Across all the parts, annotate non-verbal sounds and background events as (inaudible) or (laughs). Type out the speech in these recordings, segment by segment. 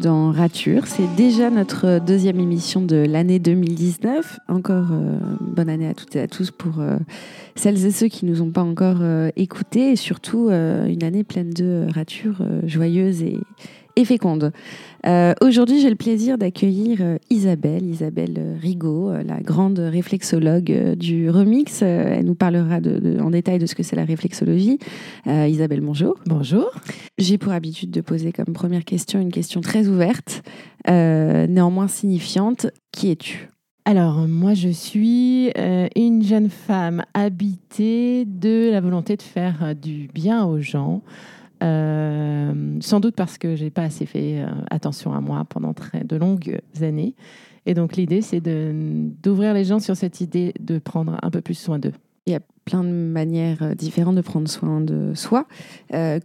Dans Rature. C'est déjà notre deuxième émission de l'année 2019. Encore euh, bonne année à toutes et à tous pour euh, celles et ceux qui nous ont pas encore euh, écoutés et surtout une année pleine de ratures joyeuses et, et fécondes. Aujourd'hui, j'ai le plaisir d'accueillir Isabelle, Isabelle Rigaud, la grande réflexologue du remix. elle nous parlera de, en détail de ce que c'est la réflexologie. Isabelle, bonjour. Bonjour. J'ai pour habitude de poser comme première question une question très ouverte, néanmoins signifiante. Qui es-tu? Alors, moi, je suis euh, une jeune femme habitée de la volonté de faire euh, du bien aux gens. Euh, sans doute parce que j'ai pas assez fait attention à moi pendant très, de longues années. Et donc, l'idée, c'est d'ouvrir les gens sur cette idée de prendre un peu plus soin d'eux. Il y a plein de manières différentes de prendre soin de soi.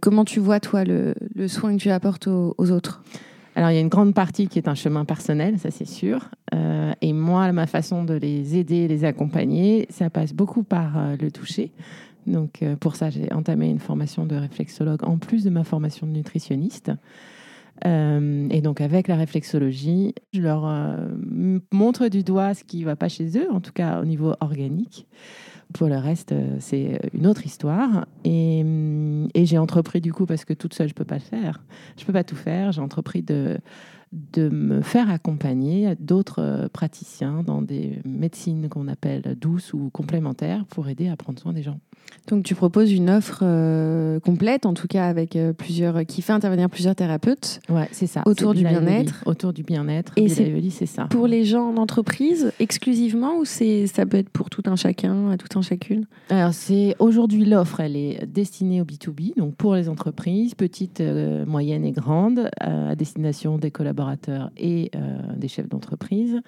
comment tu vois, toi, le, soin que tu apportes aux autres? Alors, il y a une grande partie qui est un chemin personnel, ça c'est sûr. Euh, et moi, ma façon de les aider, les accompagner, ça passe beaucoup par euh, le toucher. Donc, euh, pour ça, j'ai entamé une formation de réflexologue en plus de ma formation de nutritionniste. et donc, avec la réflexologie, je leur montre du doigt ce qui ne va pas chez eux, en tout cas au niveau organique. Pour le reste, euh, c'est une autre histoire. Hum, et, j'ai entrepris du coup, parce que toute seule, je ne peux pas le faire. Je ne peux pas tout faire. J'ai entrepris de, de me faire accompagner d'autres euh, praticiens dans des médecines qu'on appelle douces ou complémentaires pour aider à prendre soin des gens. Donc tu proposes une offre euh, complète, en tout cas avec euh, plusieurs, qui fait intervenir plusieurs thérapeutes. Ouais, c'est ça. Autour du bien-être. Autour du bien-être. Et c'est ça. Pour les gens en entreprise exclusivement ou c'est ça peut être pour tout un chacun, tout un chacune? Alors c'est aujourd'hui l'offre, elle est destinée au B2B, donc pour les entreprises petites, moyennes et grandes, à destination des collaborateurs et euh, des chefs d'entreprise.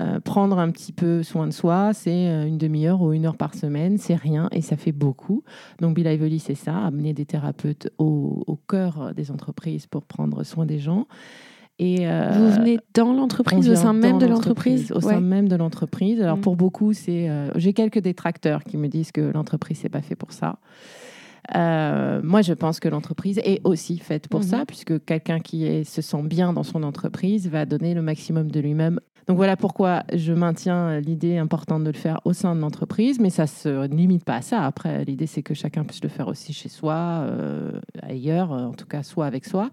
Euh, prendre un petit peu soin de soi, c'est euh, une demi-heure ou une heure par semaine, c'est rien et ça fait beaucoup. Donc Bill Ivoli, c'est ça, amener des thérapeutes au, au, cœur des entreprises pour prendre soin des gens. Et Vous venez dans l'entreprise, au sein même de l'entreprise Au sein même de l'entreprise. Alors mm. pour beaucoup, c'est, j'ai quelques détracteurs qui me disent que l'entreprise, c'est pas fait pour ça. Euh, moi, je pense que l'entreprise est aussi faite pour ça, mhm. puisque quelqu'un qui se sent bien dans son entreprise va donner le maximum de lui-même. Donc voilà pourquoi je maintiens l'idée importante de le faire au sein de l'entreprise, mais ça ne se limite pas à ça. Après, l'idée, c'est que chacun puisse le faire aussi chez soi, euh, ailleurs, en tout cas, soit avec soi.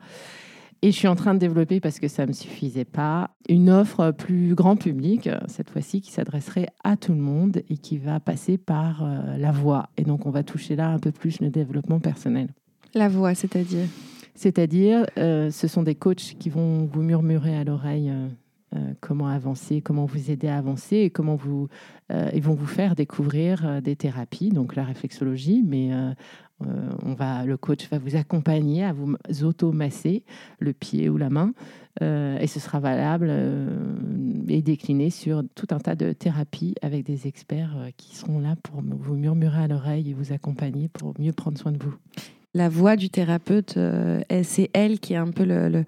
Et je suis en train de développer, parce que ça ne me suffisait pas, une offre plus grand public, cette fois-ci, qui s'adresserait à tout le monde et qui va passer par euh, la voix. Et donc, on va toucher là un peu plus le développement personnel. La voix, c'est-à-dire? C'est-à-dire, euh, ce sont des coachs qui vont vous murmurer à l'oreille. Euh, comment avancer, comment vous aider à avancer et comment vous, ils vont vous faire découvrir des thérapies, donc la réflexologie, mais euh, on va, le coach va vous accompagner à vous auto-masser le pied ou la main. Euh, et ce sera valable euh, et décliné sur tout un tas de thérapies avec des experts qui seront là pour vous murmurer à l'oreille et vous accompagner pour mieux prendre soin de vous la voix du thérapeute, euh, c'est elle qui est un peu le,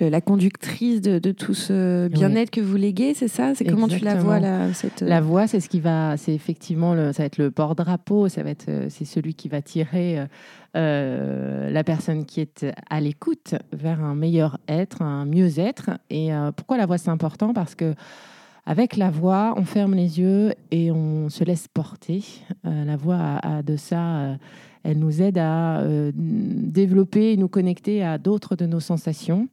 la conductrice de, tout ce bien-être que vous léguez, c'est ça? C'est comment tu la vois là cette... La voix, c'est ce qui va, c'est effectivement, le, ça va être le porte-drapeau, ça va être, euh, c'est celui qui va tirer euh, la personne qui est à l'écoute vers un meilleur être, un mieux-être. Et pourquoi la voix c'est important? Parce que avec la voix, on ferme les yeux et on se laisse porter. la voix a de ça elle nous aide à euh, développer et nous connecter à d'autres de nos sensations.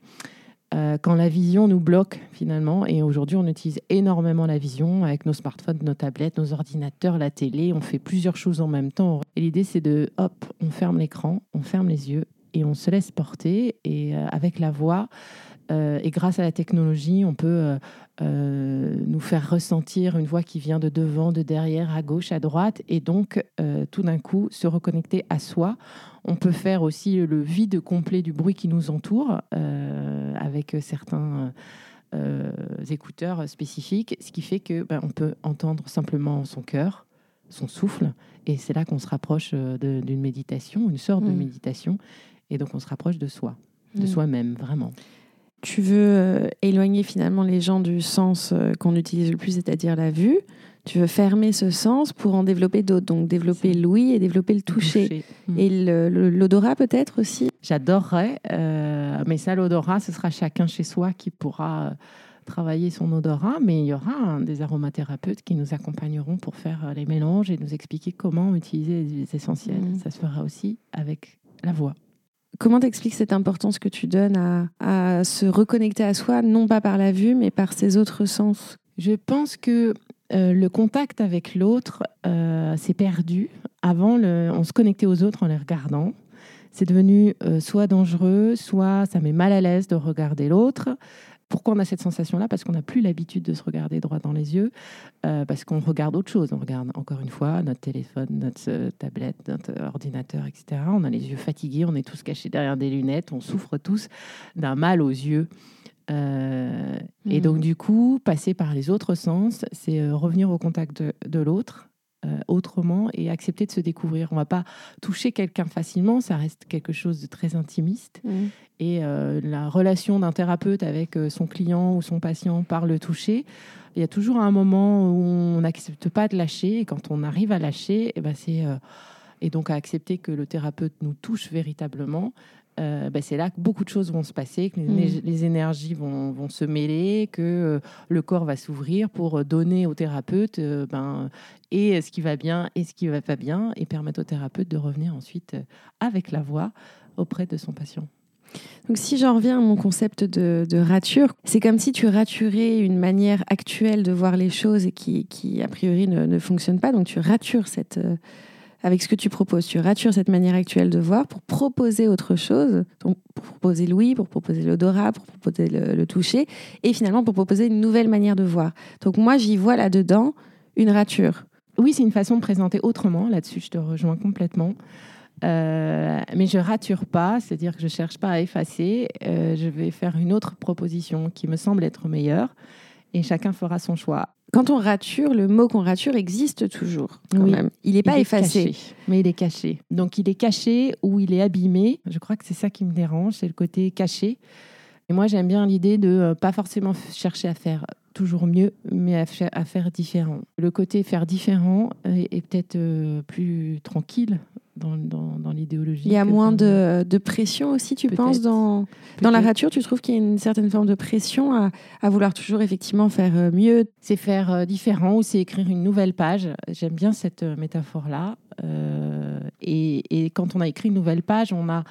Euh, quand la vision nous bloque finalement, et aujourd'hui on utilise énormément la vision avec nos smartphones, nos tablettes, nos ordinateurs, la télé, on fait plusieurs choses en même temps. Et l'idée c'est de, hop, on ferme l'écran, on ferme les yeux et on se laisse porter. Et euh, avec la voix, et grâce à la technologie, on peut euh, nous faire ressentir une voix qui vient de devant, de derrière, à gauche, à droite, et donc euh, tout d'un coup se reconnecter à soi. On peut faire aussi le vide complet du bruit qui nous entoure euh, avec certains écouteurs spécifiques, ce qui fait que ben, on peut entendre simplement son cœur, son souffle, et c'est là qu'on se rapproche d'une méditation, une sorte de mmh. méditation, et donc on se rapproche de soi, de mmh. soi-même vraiment. Tu veux éloigner finalement les gens du sens qu'on utilise le plus, c'est-à-dire la vue. Tu veux fermer ce sens pour en développer d'autres, donc développer l'ouïe et développer le toucher. Mm. Et l'odorat peut-être aussi? J'adorerais, mais ça, l'odorat, ce sera chacun chez soi qui pourra travailler son odorat, mais il y aura des aromathérapeutes qui nous accompagneront pour faire euh, les mélanges et nous expliquer comment utiliser les huiles essentielles. Mmh. Ça se fera aussi avec la voix. Comment t'expliques cette importance que tu donnes à, se reconnecter à soi, non pas par la vue, mais par ses autres sens? Je pense que euh, le contact avec l'autre euh, s'est perdu. Avant, le, on se connectait aux autres en les regardant. C'est devenu soit dangereux, soit ça met mal à l'aise de regarder l'autre. Pourquoi on a cette sensation-là? Parce qu'on n'a plus l'habitude de se regarder droit dans les yeux, euh, parce qu'on regarde autre chose. On regarde encore une fois notre téléphone, notre euh, tablette, notre ordinateur, etc. On a les yeux fatigués, on est tous cachés derrière des lunettes, on souffre tous d'un mal aux yeux. Euh, et mmh. donc, du coup, passer par les autres sens, c'est revenir au contact de l'autre, autrement et accepter de se découvrir. On va pas toucher quelqu'un facilement, ça reste quelque chose de très intimiste. Mmh. Et euh, la relation d'un thérapeute avec euh, son client ou son patient par le toucher, il y a toujours un moment où on n'accepte pas de lâcher. Et quand on arrive à lâcher, et eh ben c'est et donc à accepter que le thérapeute nous touche véritablement, euh, ben, c'est là que beaucoup de choses vont se passer, que les, mm. énergies vont, vont, se mêler, que euh, le corps va s'ouvrir pour donner au thérapeute euh, ben, et ce qui va bien et ce qui va pas bien, et permettre au thérapeute de revenir ensuite avec la voix auprès de son patient. Donc si j'en reviens à mon concept de, de rature, c'est comme si tu raturais une manière actuelle de voir les choses et qui, qui a priori ne, ne fonctionne pas. Donc tu ratures cette, avec ce que tu proposes. Tu ratures cette manière actuelle de voir pour proposer autre chose, pour proposer l'ouïe, pour proposer l'odorat, pour proposer le, toucher, et finalement pour proposer une nouvelle manière de voir. Donc moi, j'y vois là-dedans une rature. Oui, c'est une façon de présenter autrement. Là-dessus, je te rejoins complètement. Euh, mais je rature pas, c'est-à-dire que je cherche pas à effacer. Euh, je vais faire une autre proposition qui me semble être meilleure, et chacun fera son choix quand on rature, le mot qu'on rature existe toujours. oui. Il n'est pas effacé. mais il est caché. Donc il est caché ou il est abîmé. Je crois que c'est ça qui me dérange, c'est le côté caché. Et moi, j'aime bien l'idée de euh, pas forcément chercher à faire toujours mieux, mais à faire, différent. Le côté faire différent est, peut-être euh, plus tranquille dans, l'idéologie. Il y a moins de, pression aussi, tu penses, dans, dans la rature Tu trouves qu'il y a une certaine forme de pression à, vouloir toujours effectivement faire euh, mieux? C'est faire euh, différent ou c'est écrire une nouvelle page. J'aime bien cette euh, métaphore-là. et, quand on a écrit une nouvelle page, on a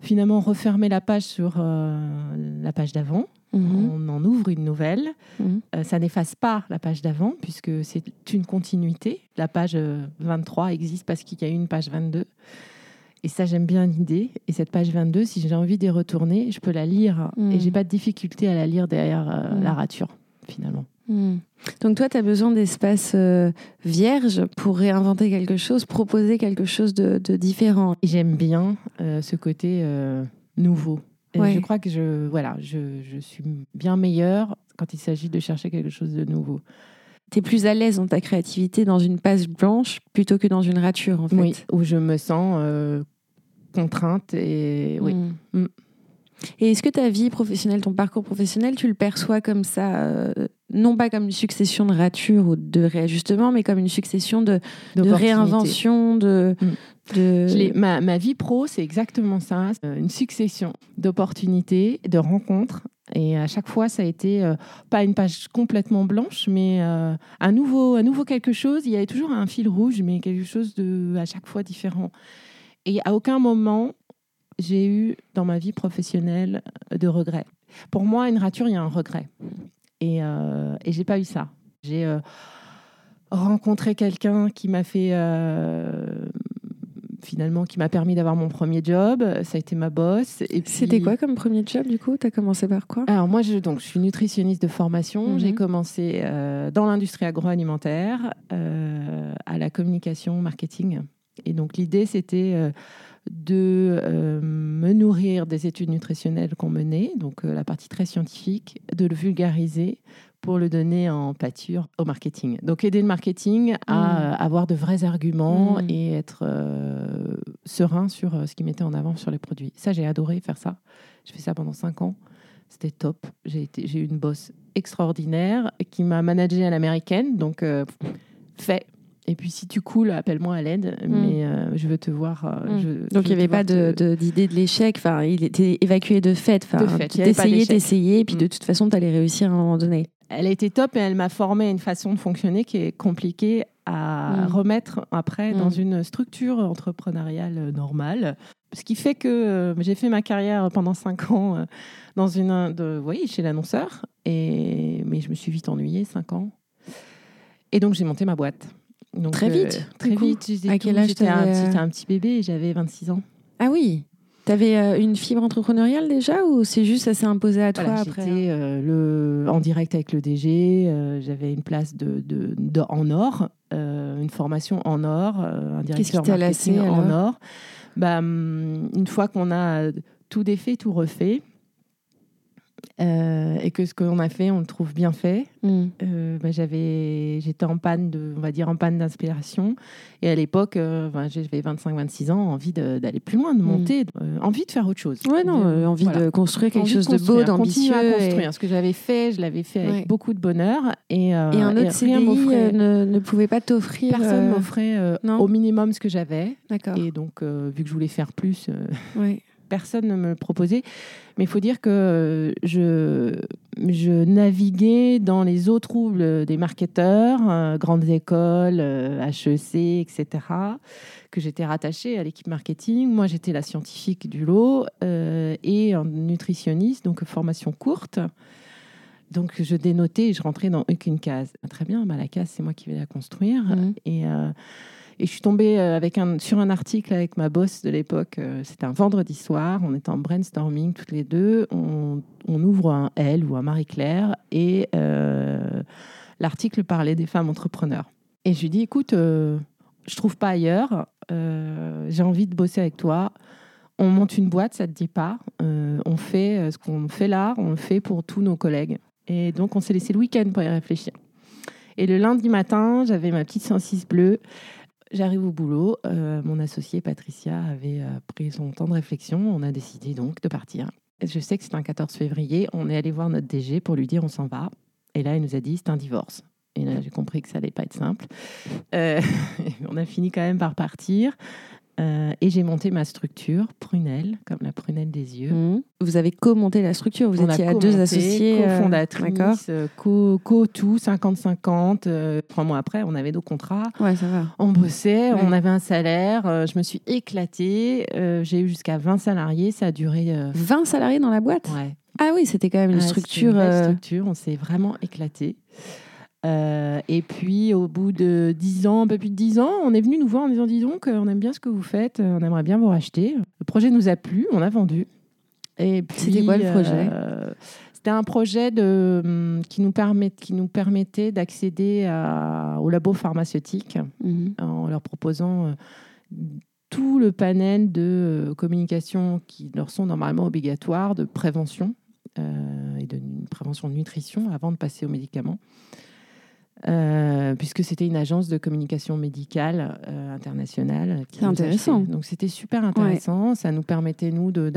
finalement refermé la page sur la page d'avant. Mhm. On en ouvre une nouvelle. Mhm. Euh, ça n'efface pas la page d'avant, puisque c'est une continuité. La page 23 euh, existe parce qu'il y a une page 22. Et ça, j'aime bien l'idée. Et cette page 22, si j'ai envie d'y retourner, je peux la lire. Et Et j'ai mhm. pas de difficulté à la lire derrière euh, la rature, finalement. Donc toi, tu as besoin d'espace vierge pour réinventer quelque chose, proposer quelque chose de, différent. J'aime bien ce côté nouveau. Je crois que je, voilà, je, je suis bien meilleure quand il s'agit de chercher quelque chose de nouveau. Tu es plus à l'aise dans ta créativité dans une page blanche plutôt que dans une rature, en fait. Oui, où je me sens euh, contrainte et oui. Hmm. Hmm. Et est-ce que ta vie professionnelle, ton parcours professionnel, tu le perçois comme ça, euh, non pas comme une succession de ratures ou de réajustements, mais comme une succession de, de réinventions, de, hmm. Ma, ma, vie pro, c'est exactement ça, euh, une succession d'opportunités, de rencontres. Et à chaque fois, ça a été euh, pas une page complètement blanche, mais euh, un, nouveau, nouveau quelque chose. Il y avait toujours un fil rouge, mais quelque chose de à chaque fois différent. Et à aucun moment, j'ai eu dans ma vie professionnelle de regrets. Pour moi, une rature, il y a un regret. Et, et j'ai pas eu ça. J'ai rencontré quelqu'un qui m'a fait finalement qui m'a permis d'avoir mon premier job. Ça a été ma boss. Et C'était quoi comme premier job du coup? Tu as commencé par quoi? Alors moi, je, donc, je suis nutritionniste de formation. Mhm. J'ai commencé euh, dans l'industrie agroalimentaire, euh, à la communication, marketing. Et donc l'idée, c'était euh, de me nourrir des études nutritionnelles qu'on menait, donc la partie très scientifique, de le vulgariser pour le donner en pâture au marketing. Donc aider le marketing à mm. euh, avoir de vrais arguments mm. et être euh, serein sur euh, ce qu'il mettait en avant sur les produits. Ça, j'ai adoré faire ça. Je fais ça pendant cinq ans. C'était top. J'ai eu une boss extraordinaire qui m'a managé à l'américaine. Donc, euh, fait. Et puis, si tu coules, appelle-moi à l'aide. Mm. Mais euh, je veux te voir. euh, Mm. je- Donc il n'y avait pas te- de- de- d'idée de, l'échec. Enfin, il était évacué de fait. Enfin, De d'échec. t'essayais, et puis de Mm. toute façon, tu allais réussir à un moment donné. Elle a été top et elle m'a formé à une façon de fonctionner qui est compliquée à remettre après dans une structure entrepreneuriale euh, normale. Ce qui fait que j'ai fait ma carrière pendant cinq ans dans une, de, oui, chez l'annonceur, et mais je me suis vite ennuyée, cinq ans. Et donc j'ai monté ma boîte. Donc, Très vite, Très vite. À quel âge J'étais un, t'avais, euh, petit- un petit bébé et j'avais 26 ans. Ah oui Tu avais une fibre entrepreneuriale déjà ou c'est juste ça s'est imposé à toi Voilà, après J'étais euh, le, en direct avec le DG, euh, j'avais une place de, de- de- en or, euh, une formation en or, euh, un Qu'est-ce qui directeur t'a marketing lassé, en or. Bah, hum, une fois qu'on a tout défait, tout refait, euh, et que ce qu'on a fait, on le trouve bien fait, Mm. euh, bah, j'avais, j'étais en panne de, on va dire en panne d'inspiration. Et à l'époque, euh, ben, j'avais 25-26 ans, envie de- d'aller plus loin, de Mm. monter, euh, envie de faire autre chose. Ouais, non, De- envie voilà. de construire quelque Envie chose de, beau, d'ambitieux. continuer à et- construire. Ce que j'avais fait, je l'avais fait avec Ouais. beaucoup de bonheur. Et, Et, un autre CDI euh, ne, ne pouvait pas t'offrir. Personne m'offrait au minimum ce que j'avais. D'accord. Et donc, vu que je voulais faire plus, Ouais. (laughs) personne ne me le proposait. Mais il faut dire que euh, je, je naviguais dans les eaux troubles des marketeurs, euh, grandes écoles, euh, HEC, etc., que j'étais rattachée à l'équipe marketing. Moi, j'étais la scientifique du lot euh, et un nutritionniste, donc formation courte. Donc, je dénotais et je rentrais dans aucune case. Très bien, bah, la case, c'est moi qui vais la construire. Mhm. Et, euh, et je suis tombée euh, avec un, sur un article avec ma boss de l'époque. euh, C'était un vendredi soir. On était en brainstorming toutes les deux. On, on ouvre un L ou un Marie-Claire et euh, l'article parlait des femmes entrepreneurs. Et je lui dis écoute, euh, je trouve pas ailleurs. J'ai envie de bosser avec toi. On monte une boîte, ça te dit pas. On fait ce qu'on fait là, on le fait pour tous nos collègues. Et donc, on s'est laissé le week-end pour y réfléchir. Et le lundi matin, j'avais ma petite 106 bleue. J'arrive au boulot. euh, mon associée Patricia avait euh, pris son temps de réflexion. On a décidé donc de partir. Je sais que c'est un 14 février. On est allé voir notre DG pour lui dire on s'en va. Et là, il nous a dit c'est un divorce. Et là, j'ai compris que ça allait pas être simple. Euh, (laughs) on a fini quand même par partir. Euh, et j'ai monté ma structure, Prunelle, comme la prunelle des yeux. Mhm. Vous avez commenté la structure, vous On étiez à deux associés. euh, cofondatrice, euh, co, co tout, 50-50. euh, trois mois après, on avait nos contrats. Ouais, ça va. On bossait, Ouais. on avait un salaire. je me suis éclatée. j'ai eu jusqu'à 20 salariés. Ça a duré. euh, 20 salariés dans la boîte? Ouais. Ah oui, c'était quand même une Ouais, structure. une structure. On s'est vraiment éclaté. Euh, et puis, au bout de 10 ans, un peu plus de 10 ans, on est venu nous voir en disant Dis donc, on aime bien ce que vous faites, on aimerait bien vous racheter. Le projet nous a plu, on a vendu. C'était quoi le projet? euh, C'était un projet de, hum, qui, nous permet, qui nous permettait d'accéder au labo pharmaceutique mhm. en leur proposant euh, tout le panel de communication qui leur sont normalement obligatoires, de prévention euh, et de prévention de nutrition avant de passer aux médicaments. Euh, puisque c'était une agence de communication médicale euh, internationale. C'est intéressant. achetait. Donc c'était super intéressant. Ça nous permettait, nous, de,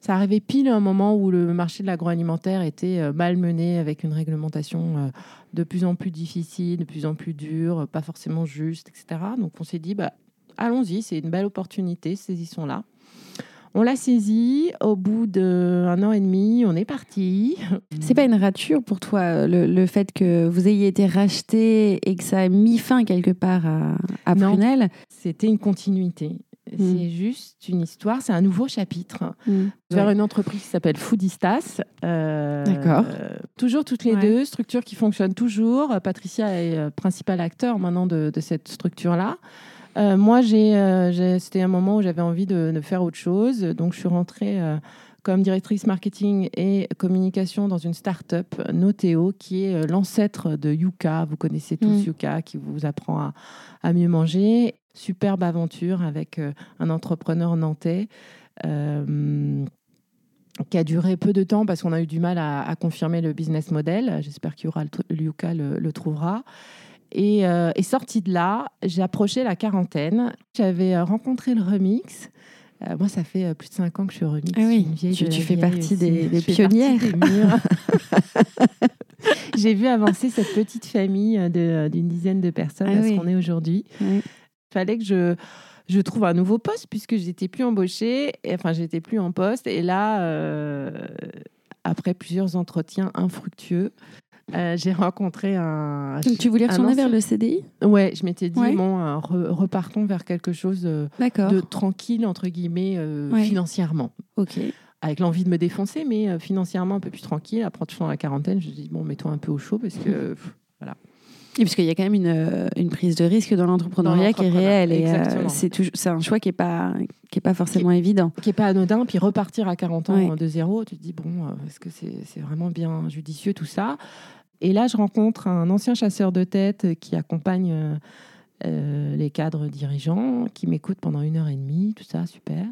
Ça arrivait pile à un moment où le marché de l'agroalimentaire était euh, malmené avec une réglementation de plus en plus difficile, de plus en plus dure, pas forcément juste, etc. Donc on s'est dit, bah, allons-y, c'est une belle opportunité, saisissons-la. On l'a saisi. Au bout d'un an et demi, on est parti. C'est pas une rature pour toi, euh, le, le fait que vous ayez été racheté et que ça a mis fin quelque part à, à. Prunelle? C'était une continuité. C'est juste une histoire, c'est un nouveau chapitre Mhm. vers Ouais. une entreprise qui s'appelle Foodistas. Euh, D'accord. euh, toujours toutes les Ouais. deux, structure qui fonctionne toujours. Patricia est euh, principal acteur maintenant de, de cette structure-là. Euh, moi, j'ai, euh, c'était un moment où j'avais envie de, de faire autre chose. Donc, je suis rentrée euh, comme directrice marketing et communication dans une start-up, Noteo, qui est l'ancêtre de Yuka. Vous connaissez tous Mm. Yuka, qui vous apprend à, à mieux manger. Superbe aventure avec un entrepreneur nantais. qui a duré peu de temps parce qu'on a eu du mal à, à confirmer le business model. J'espère qu'il y aura le, tr- Yuka le, le trouvera. Et, euh, et sorti de là, j'ai approché la quarantaine. J'avais euh, rencontré le remix Euh, moi, ça fait euh, plus de 5 ans que je suis remix. Ah oui, tu, de tu fais partie aussi. des, des pionnières. (laughs) J'ai vu avancer cette petite famille de- d'une dizaine de personnes Ah à oui. ce qu'on est aujourd'hui. Ouais. Il fallait que je, je trouve un nouveau poste puisque j'étais plus embauchée, et, enfin j'étais plus en poste. Et là, euh, après plusieurs entretiens infructueux, euh, j'ai rencontré un. Donc tu voulais retourner vers le CDI Ouais, je m'étais dit, Ouais. bon, euh, re- repartons vers quelque chose euh, de tranquille, entre guillemets, euh, Ouais. financièrement. Ok. Avec l'envie de me défoncer, mais euh, financièrement un peu plus tranquille. Après, touchant la quarantaine, je me dis, bon, mets-toi un peu au chaud parce que. (laughs) pff, Et parce qu'il y a quand même une, une prise de risque dans l'entrepreneuriat Dans qui est réelle. Et euh, c'est un choix qui n'est pas, qui est pas forcément évident. qui est pas anodin, puis repartir à 40 ans Ouais. de zéro, tu te dis, bon, est-ce que c'est c'est vraiment bien judicieux tout ça? Et là, je rencontre un ancien chasseur de tête qui accompagne euh, euh, les cadres dirigeants, qui m'écoute pendant une heure et demie, tout ça, super.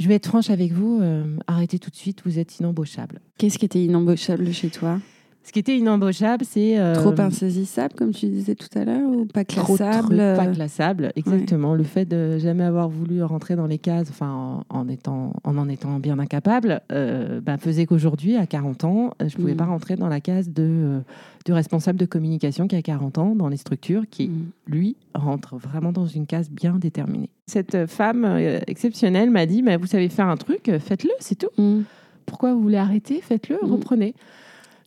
Je vais être franche avec vous, euh, arrêtez tout de suite, vous êtes inembauchable. Qu'est-ce qui était inembauchable chez toi? Ce qui était inembauchable, c'est... euh, Trop insaisissable, comme tu disais tout à l'heure, ou pas trop classable pas euh, classable, exactement. Le fait de jamais avoir voulu rentrer dans les cases, enfin en, en étant, en en étant bien incapable, euh, ben, faisait qu'aujourd'hui, à 40 ans, je pouvais Mm. pas rentrer dans la case de, du responsable de communication qui a 40 ans dans les structures, qui Mm. lui rentre vraiment dans une case bien déterminée. Cette femme euh, exceptionnelle m'a dit, vous savez faire un truc, faites-le, c'est tout. Mm. Pourquoi vous voulez arrêter? Faites-le, reprenez.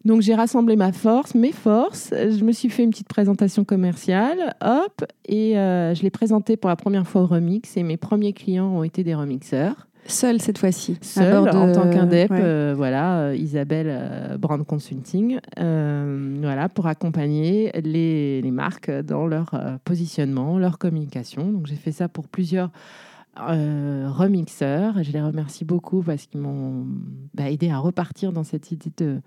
Donc j'ai rassemblé ma force, mes forces. Je me suis fait une petite présentation commerciale, hop, et euh, je l'ai présentée pour la première fois au remix. Et mes premiers clients ont été des remixeurs, Seule cette fois-ci. de- en tant qu'indep. Ouais. euh, voilà, euh, Isabelle euh, Brand Consulting, voilà, pour accompagner les, les marques dans leur positionnement, leur communication. Donc j'ai fait ça pour plusieurs remixeurs. Je les remercie beaucoup parce qu'ils m'ont bah, aidé à repartir dans cette idée de,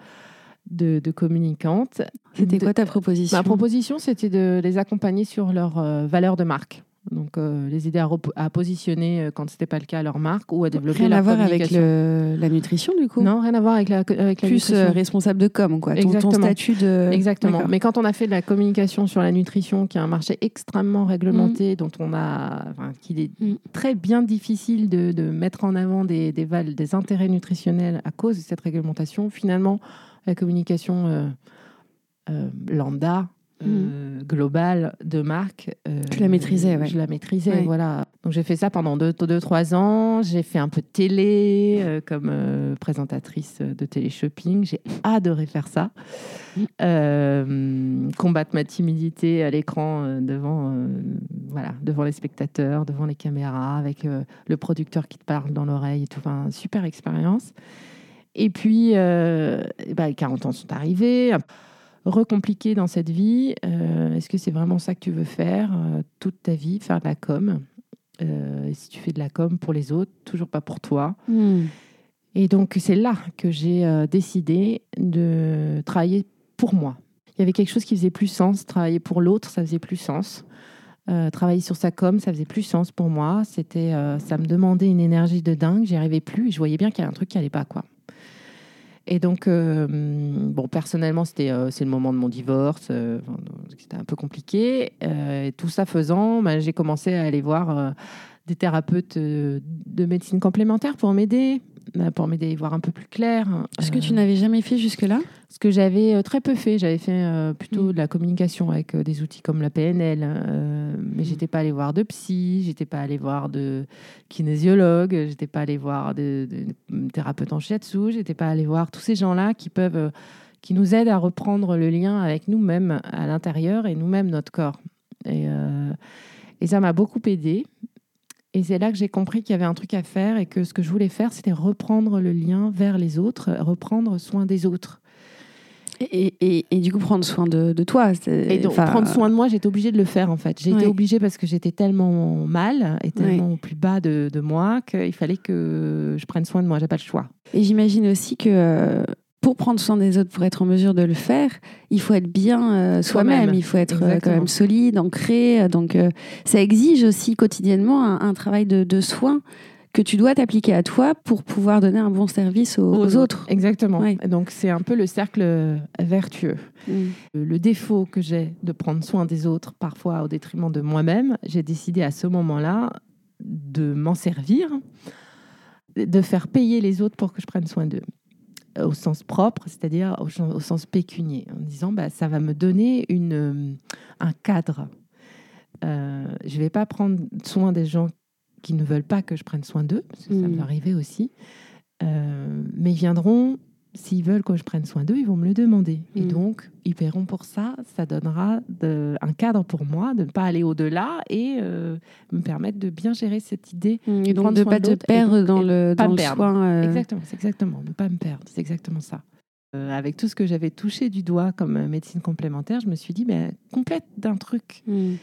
de, de communicante. C'était quoi ta proposition Ma proposition, c'était de les accompagner sur leur euh, valeur de marque. Donc, euh, les aider à, positionner, euh, quand ce n'était pas le cas, leur marque ou à développer Rien leur à voir avec le, la nutrition, du coup Non, rien à voir avec la, avec la Plus euh, nutrition. responsable de com, quoi. Ton, ton statut de. Exactement. Mais quand on a fait de la communication sur la nutrition, qui est un marché extrêmement Mm. réglementé, dont on a, enfin, qu'il est Mhm. très bien difficile de, de mettre en avant des, des, val- des intérêts nutritionnels à cause de cette réglementation, finalement, la communication euh, euh, lambda. euh, globale de marque. Mm. Tu la maîtrisais, ouais. Je la maîtrisais, Ouais. voilà. Donc j'ai fait ça pendant 2-3 ans. J'ai fait un peu de télé comme présentatrice de télé-shopping. J'ai adoré faire ça. Mm. Combattre ma timidité à l'écran devant, voilà, devant les spectateurs, devant les caméras, avec le producteur qui te parle dans l'oreille et tout. Enfin, super expérience. Et puis, euh, bah, 40 ans sont arrivés. Recompliqué dans cette vie. Euh, Est-ce que c'est vraiment ça que tu veux faire euh, toute ta vie, faire de la com et Si tu fais de la com pour les autres, toujours pas pour toi? Mm. Et donc, c'est là que j'ai décidé de travailler pour moi. Il y avait quelque chose qui faisait plus sens. Travailler pour l'autre, ça faisait plus sens. Euh, travailler sur sa com, ça faisait plus sens pour moi. C'était, euh, ça me demandait une énergie de dingue. J'y arrivais plus et je voyais bien qu'il y avait un truc qui allait pas, quoi. Et donc, euh, bon, personnellement, c'était euh, c'est le moment de mon divorce. euh, c'était un peu compliqué. Euh, tout ça faisant, bah, j'ai commencé à aller voir des thérapeutes de médecine complémentaire pour m'aider, pour m'aider à y voir un peu plus clair. Ce que Euh, tu n'avais jamais fait jusque-là ce que j'avais euh, très peu fait, j'avais fait euh, plutôt Mm. de la communication avec des outils comme la PNL, mais Mm. j'étais pas allée voir de psy, j'étais pas allée voir de kinésiologue, j'étais pas allée voir de, thérapeute en shiatsu, j'étais pas allée voir tous ces gens-là qui peuvent, qui nous aident à reprendre le lien avec nous-mêmes à l'intérieur et nous-mêmes notre corps. Et, euh, et ça m'a beaucoup aidé. Et c'est là que j'ai compris qu'il y avait un truc à faire et que ce que je voulais faire, c'était reprendre le lien vers les autres, reprendre soin des autres. et, et, et du coup, prendre soin de, de toi. Et donc, prendre soin de moi, j'étais obligée de le faire en fait. Ouais. obligée parce que j'étais tellement mal et tellement au plus bas de, de moi qu'il fallait que je prenne soin de moi. J'ai pas le choix. Et j'imagine aussi que euh, pour prendre soin des autres, pour être en mesure de le faire, il faut être bien euh, soi-même. Il faut être euh, quand même solide, ancré. Donc, euh, ça exige aussi quotidiennement un, un travail de, de soin que tu dois t'appliquer à toi pour pouvoir donner un bon service aux, aux autres. Exactement. Ouais. Donc c'est un peu le cercle vertueux. Mm. Le défaut que j'ai de prendre soin des autres, parfois au détriment de moi-même, j'ai décidé à ce moment-là de m'en servir de faire payer les autres pour que je prenne soin d'eux au sens propre, c'est-à-dire au, sens pécunier, en disant bah, ça va me donner une, un cadre. Euh, je ne vais pas prendre soin des gens qui ne veulent pas que je prenne soin d'eux, parce que ça peut Mm. arriver aussi, Euh, mais ils viendront, s'ils veulent que je prenne soin d'eux, ils vont me le demander. Et Mm. donc, ils paieront pour ça, ça donnera de- un cadre pour moi de ne pas aller au-delà et euh, me permettre de bien gérer cette idée Mm, Et donc de soin pas de te perdre dans le, dans le soin. euh, Exactement, c'est exactement, ne pas me perdre, c'est exactement ça. Euh, avec tout ce que j'avais touché du doigt comme médecine complémentaire, je me suis dit, ben, complète d'un truc. mm.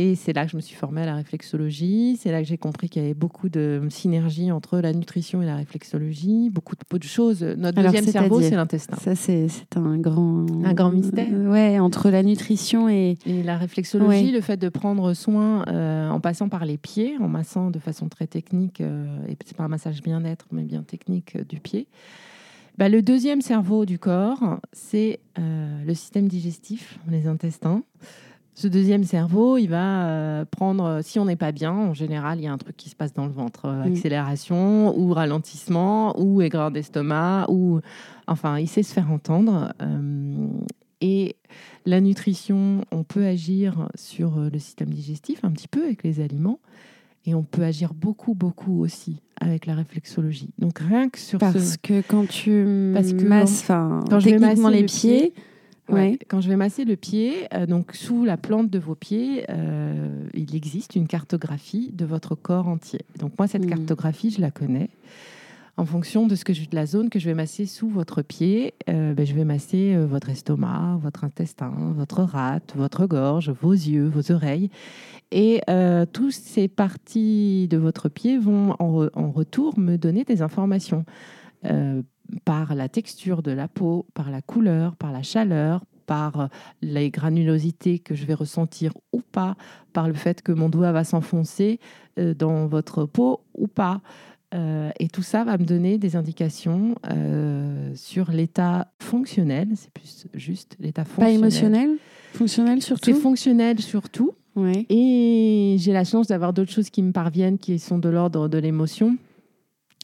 Et c'est là que je me suis formée à la réflexologie. C'est là que j'ai compris qu'il y avait beaucoup de synergie entre la nutrition et la réflexologie. Beaucoup de, peu de choses. Notre Alors, deuxième cerveau, c'est l'intestin. Ça, c'est un grand... Un grand mystère. Euh, ouais, entre la nutrition et... Et la réflexologie, Ouais. le fait de prendre soin euh, en passant par les pieds, en massant de façon très technique, euh, et c'est pas un massage bien-être, mais bien technique euh, du pied. Bah, le deuxième cerveau du corps, c'est le système digestif, les intestins. Ce deuxième cerveau, il va euh, prendre, si on n'est pas bien, en général, il y a un truc qui se passe dans le ventre, euh, Mm. accélération ou ralentissement ou aigreur d'estomac, ou enfin, il sait se faire entendre. euh, et la nutrition, on peut agir sur euh, le système digestif un petit peu avec les aliments, et on peut agir beaucoup, beaucoup aussi avec la réflexologie. Donc rien que sur Parce ce... que quand tu Parce que masses, quand je vais masser les le pieds, Ouais. Quand je vais masser le pied, euh, donc sous la plante de vos pieds, euh, il existe une cartographie de votre corps entier. Donc moi, cette Mhm. cartographie, je la connais. En fonction de, ce que je, de la zone que je vais masser sous votre pied, euh, ben, je vais masser votre estomac, votre intestin, votre rate, votre gorge, vos yeux, vos oreilles. Et toutes ces parties de votre pied vont en, re- en retour me donner des informations. Par la texture de la peau, par la couleur, par la chaleur, par euh, les granulosités que je vais ressentir ou pas, par le fait que mon doigt va s'enfoncer euh, dans votre peau ou pas. Euh, et tout ça va me donner des indications euh, sur l'état fonctionnel, c'est plus juste l'état Pas fonctionnel. émotionnel? Fonctionnel C'est surtout fonctionnel surtout. Ouais. Et j'ai la chance d'avoir d'autres choses qui me parviennent qui sont de l'ordre de l'émotion,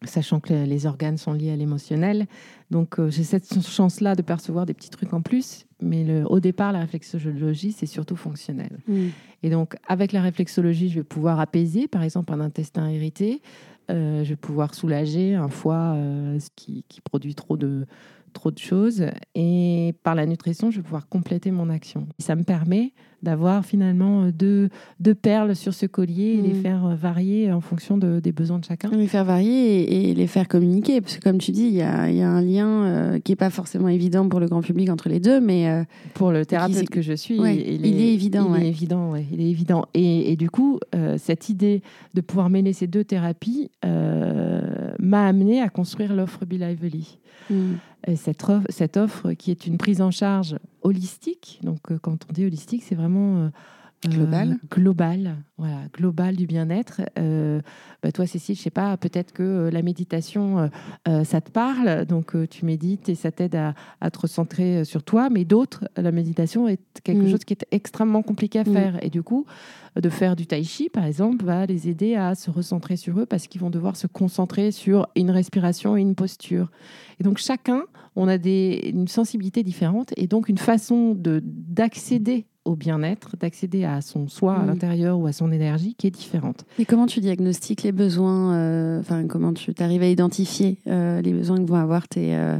sachant que les- organes sont liés à l'émotionnel. Donc euh, j'ai cette chance-là de percevoir des petits trucs en plus. Mais le- au départ, la réflexologie, c'est surtout fonctionnel. Mm. Et donc, avec la réflexologie, je vais pouvoir apaiser, par exemple, un intestin irrité. Euh, je vais pouvoir soulager un foie euh, qui produit trop de, trop de choses. Et par la nutrition, je vais pouvoir compléter mon action. Ça me permet d'avoir finalement euh, deux, deux perles sur ce collier et les Mhm. faire euh, varier en fonction de- des besoins de chacun. Les faire varier et, et les faire communiquer. Parce que comme tu dis, il y a, y a un lien euh, qui n'est pas forcément évident pour le grand public entre les deux, mais euh, Pour le thérapeute que je suis, Ouais, il est évident, Il ouais. est évident, ouais, il est évident. Et, et du coup, euh, cette idée de pouvoir mêler ces deux thérapies m'a amené à construire l'offre Be Lively. mm. Et cette, offre, cette offre qui est une prise en charge holistique. Donc, euh, quand on dit holistique, c'est vraiment euh, euh, Global. global, voilà, global du bien-être. Euh, bah, toi, Cécile, je sais pas, peut-être que euh, la méditation, ça te parle, donc tu médites et ça t'aide à, à te recentrer sur toi. Mais d'autres, la méditation est quelque Mm. chose qui est extrêmement compliqué à Mm. faire. Et du coup, de faire du tai chi, par exemple, va les aider à se recentrer sur eux parce qu'ils vont devoir se concentrer sur une respiration et une posture. Et donc chacun, on a des, une sensibilité différente et donc une façon de d'accéder au bien-être, d'accéder à son soi à Mm. l'intérieur ou à son énergie qui est différente. Et comment tu diagnostiques les besoins euh, Enfin, comment tu arrives à identifier euh, les besoins que vont avoir tes, euh,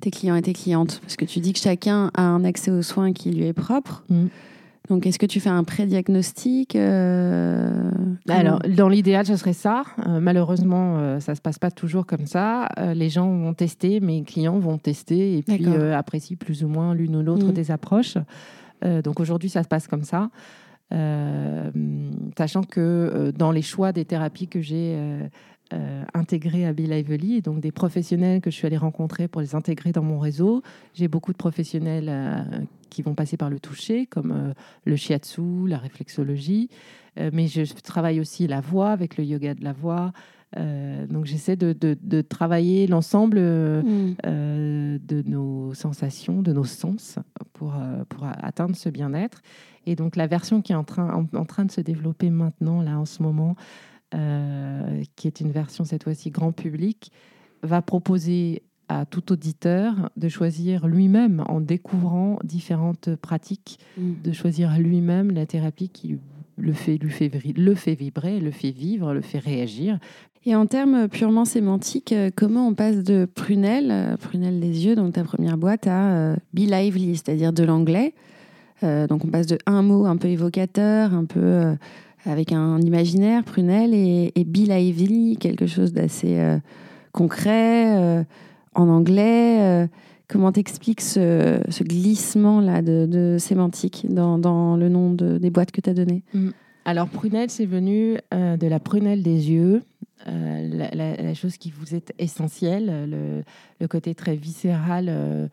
tes clients et tes clientes? Parce que tu dis que chacun a un accès aux soins qui lui est propre. Mm. Donc, est-ce que tu fais un pré-diagnostic euh, Alors, dans l'idéal, ce serait ça. Euh, malheureusement, euh, ça se passe pas toujours comme ça. Les gens vont tester, mes clients vont tester et puis apprécient plus ou moins l'une ou l'autre Mm. des approches. Euh, donc aujourd'hui, ça se passe comme ça. Euh, sachant que euh, dans les choix des thérapies que j'ai intégrées à Be Lively, et donc des professionnels que je suis allée rencontrer pour les intégrer dans mon réseau, j'ai beaucoup de professionnels qui vont passer par le toucher, comme le shiatsu, la réflexologie, mais je travaille aussi la voix avec le yoga de la voix. Euh, donc j'essaie de, de- de travailler l'ensemble euh, Mm. euh, de nos sensations, de nos sens pour, pour atteindre ce bien-être. Et donc la version qui est en train, en, en train de se développer maintenant, là en ce moment, qui est une version cette fois-ci grand public, va proposer à tout auditeur de choisir lui-même, en découvrant différentes pratiques, mm. de choisir lui-même la thérapie qui le fait, lui fait, le fait vibrer, le fait vivre, le fait réagir. Et en termes purement sémantiques, euh, comment on passe de prunelle, euh, prunelle des yeux, donc ta première boîte, à euh, be lively, c'est-à-dire de l'anglais Donc on passe de un mot un peu évocateur, un peu avec un imaginaire, prunelle, et, et be lively, quelque chose d'assez concret en anglais. comment t'expliques ce, glissement-là de, sémantique dans, le nom des boîtes que tu as données? Mm. Alors, prunelle, c'est venu de la prunelle des yeux. Euh, la, chose qui vous est essentielle, le, côté très viscéral euh,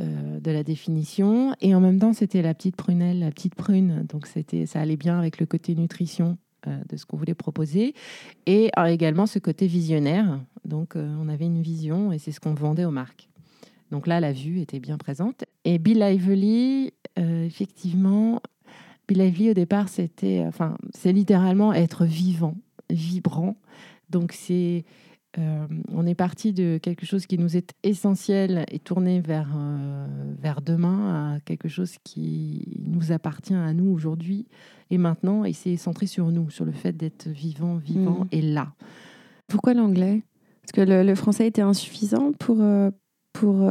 euh, de la définition. Et en même temps, c'était la petite prunelle, la petite prune. Donc, c'était, ça allait bien avec le côté nutrition de ce qu'on voulait proposer. Et également ce côté visionnaire. Donc, on avait une vision et c'est ce qu'on vendait aux marques. Donc là, la vue était bien présente. Et Bill Lively, effectivement, Bill Lively, au départ, c'était, enfin, c'est littéralement être vivant vibrant. Donc c'est euh, on est parti de quelque chose qui nous est essentiel et tourné vers, euh, vers demain à quelque chose qui nous appartient à nous aujourd'hui et maintenant. Et c'est centré sur nous, sur le fait d'être vivant, vivant mm. et là. Pourquoi l'anglais? Parce que le, français était insuffisant pour, euh, pour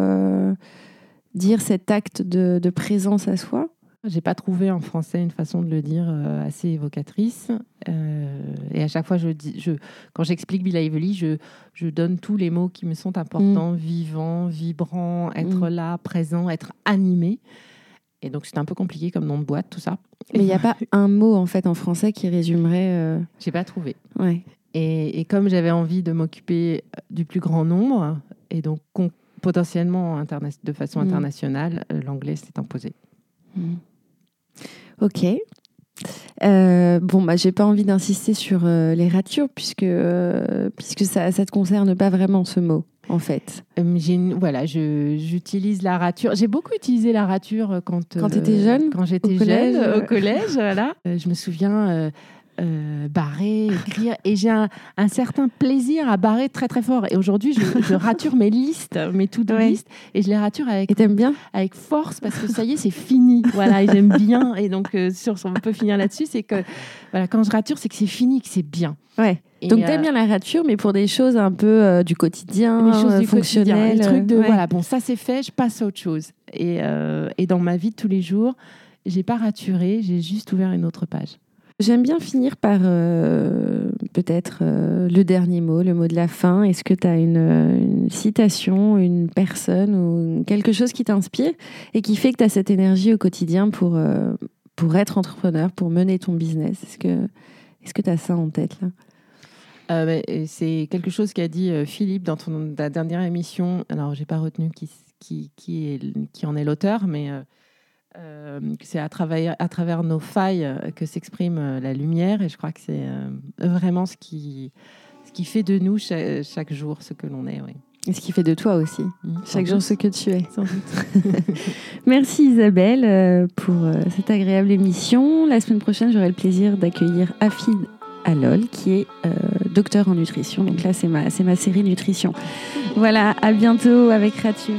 dire cet acte de, de présence à soi j'ai pas trouvé en français une façon de le dire euh, assez évocatrice. Euh, et à chaque fois, je dis, je, quand j'explique Bill Lively, je, je donne tous les mots qui me sont importants mm. vivant, vibrant, être mm. là, présent, être animé. Et donc, c'est un peu compliqué comme nom de boîte, tout ça. Mais il n'y a pas un mot, en fait, en français qui résumerait. Euh... J'ai pas trouvé. Ouais. Et, et comme j'avais envie de m'occuper du plus grand nombre, et donc potentiellement de façon mm. internationale, euh, l'anglais s'est imposé. Ok. Euh, bon, bah, j'ai pas envie d'insister sur euh, les ratures puisque, euh, puisque ça ne te concerne pas vraiment ce mot, en fait. voilà, j'utilise la rature. J'ai beaucoup utilisé la rature quand, quand étais jeune Quand j'étais jeune, au collège, voilà. (laughs) je me souviens euh, barrer, écrire. Et j'ai un, certain plaisir à barrer très très fort. Et aujourd'hui, je, rature mes listes, mes to-do listes, et je les rature avec, et bien? avec force parce que ça y est, c'est fini. Voilà, et j'aime bien. Et donc, euh, sur, on peut finir là-dessus, c'est que voilà, quand je rature, c'est que c'est fini, que c'est bien. Ouais. donc, tu aimes euh, bien la rature, mais pour des choses un peu du quotidien, des choses du fonctionnel. Quotidien, de, voilà, bon, ça c'est fait, je passe à autre chose. Et, et dans ma vie de tous les jours, j'ai pas raturé, j'ai juste ouvert une autre page. J'aime bien finir par euh, peut-être euh, le dernier mot, le mot de la fin. Est-ce que tu as une, citation, une personne ou quelque chose qui t'inspire et qui fait que tu as cette énergie au quotidien pour, euh, pour être entrepreneur, pour mener ton business? Est-ce que tu as ça en tête là? C'est quelque chose qu'a dit Philippe dans ta dernière émission. Alors, j'ai pas retenu qui, qui, qui en est l'auteur, mais euh, c'est à travers, à travers nos failles euh, que s'exprime euh, la lumière et je crois que c'est vraiment ce qui, ce qui fait de nous chaque, jour ce que l'on est. Oui. Et ce qui fait de toi aussi, mmh, chaque jour ce que tu es. Sans doute. (laughs) Merci Isabelle pour cette agréable émission. La semaine prochaine, j'aurai le plaisir d'accueillir Afid Alol, qui est docteur en nutrition. Donc là, c'est ma, ma série nutrition. Voilà, à bientôt avec Ratu.